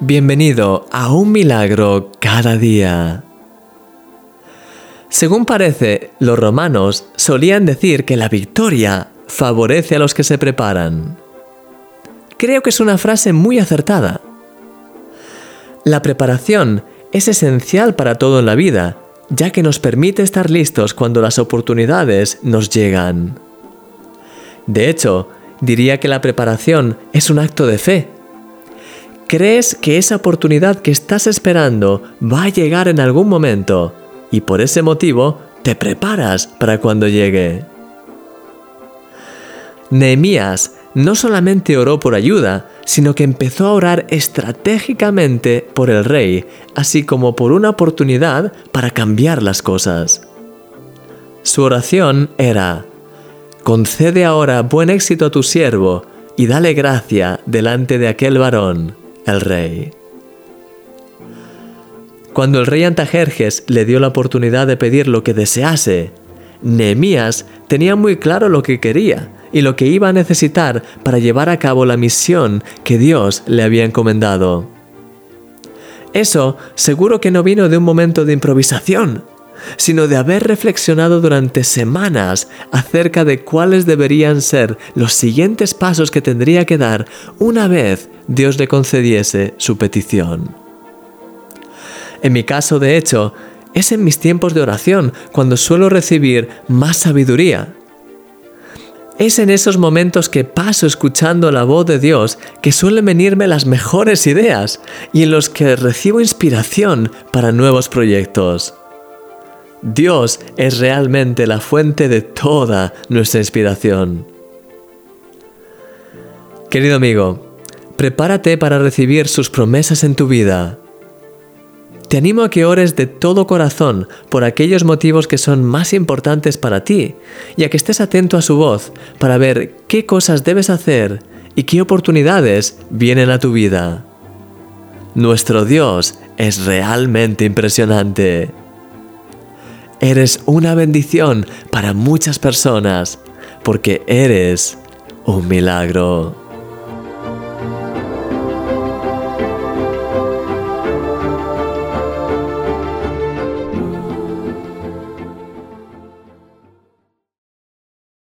Bienvenido a un milagro cada día. Según parece, los romanos solían decir que la victoria favorece a los que se preparan. Creo que es una frase muy acertada. La preparación es esencial para todo en la vida, ya que nos permite estar listos cuando las oportunidades nos llegan. De hecho, diría que la preparación es un acto de fe crees que esa oportunidad que estás esperando va a llegar en algún momento y por ese motivo te preparas para cuando llegue. Nehemías no solamente oró por ayuda, sino que empezó a orar estratégicamente por el rey, así como por una oportunidad para cambiar las cosas. Su oración era, concede ahora buen éxito a tu siervo y dale gracia delante de aquel varón el rey. Cuando el rey Antajerjes le dio la oportunidad de pedir lo que desease, Nehemías tenía muy claro lo que quería y lo que iba a necesitar para llevar a cabo la misión que Dios le había encomendado. Eso seguro que no vino de un momento de improvisación, sino de haber reflexionado durante semanas acerca de cuáles deberían ser los siguientes pasos que tendría que dar una vez Dios le concediese su petición. En mi caso, de hecho, es en mis tiempos de oración cuando suelo recibir más sabiduría. Es en esos momentos que paso escuchando la voz de Dios que suelen venirme las mejores ideas y en los que recibo inspiración para nuevos proyectos. Dios es realmente la fuente de toda nuestra inspiración. Querido amigo, prepárate para recibir sus promesas en tu vida. Te animo a que ores de todo corazón por aquellos motivos que son más importantes para ti y a que estés atento a su voz para ver qué cosas debes hacer y qué oportunidades vienen a tu vida. Nuestro Dios es realmente impresionante. Eres una bendición para muchas personas porque eres un milagro.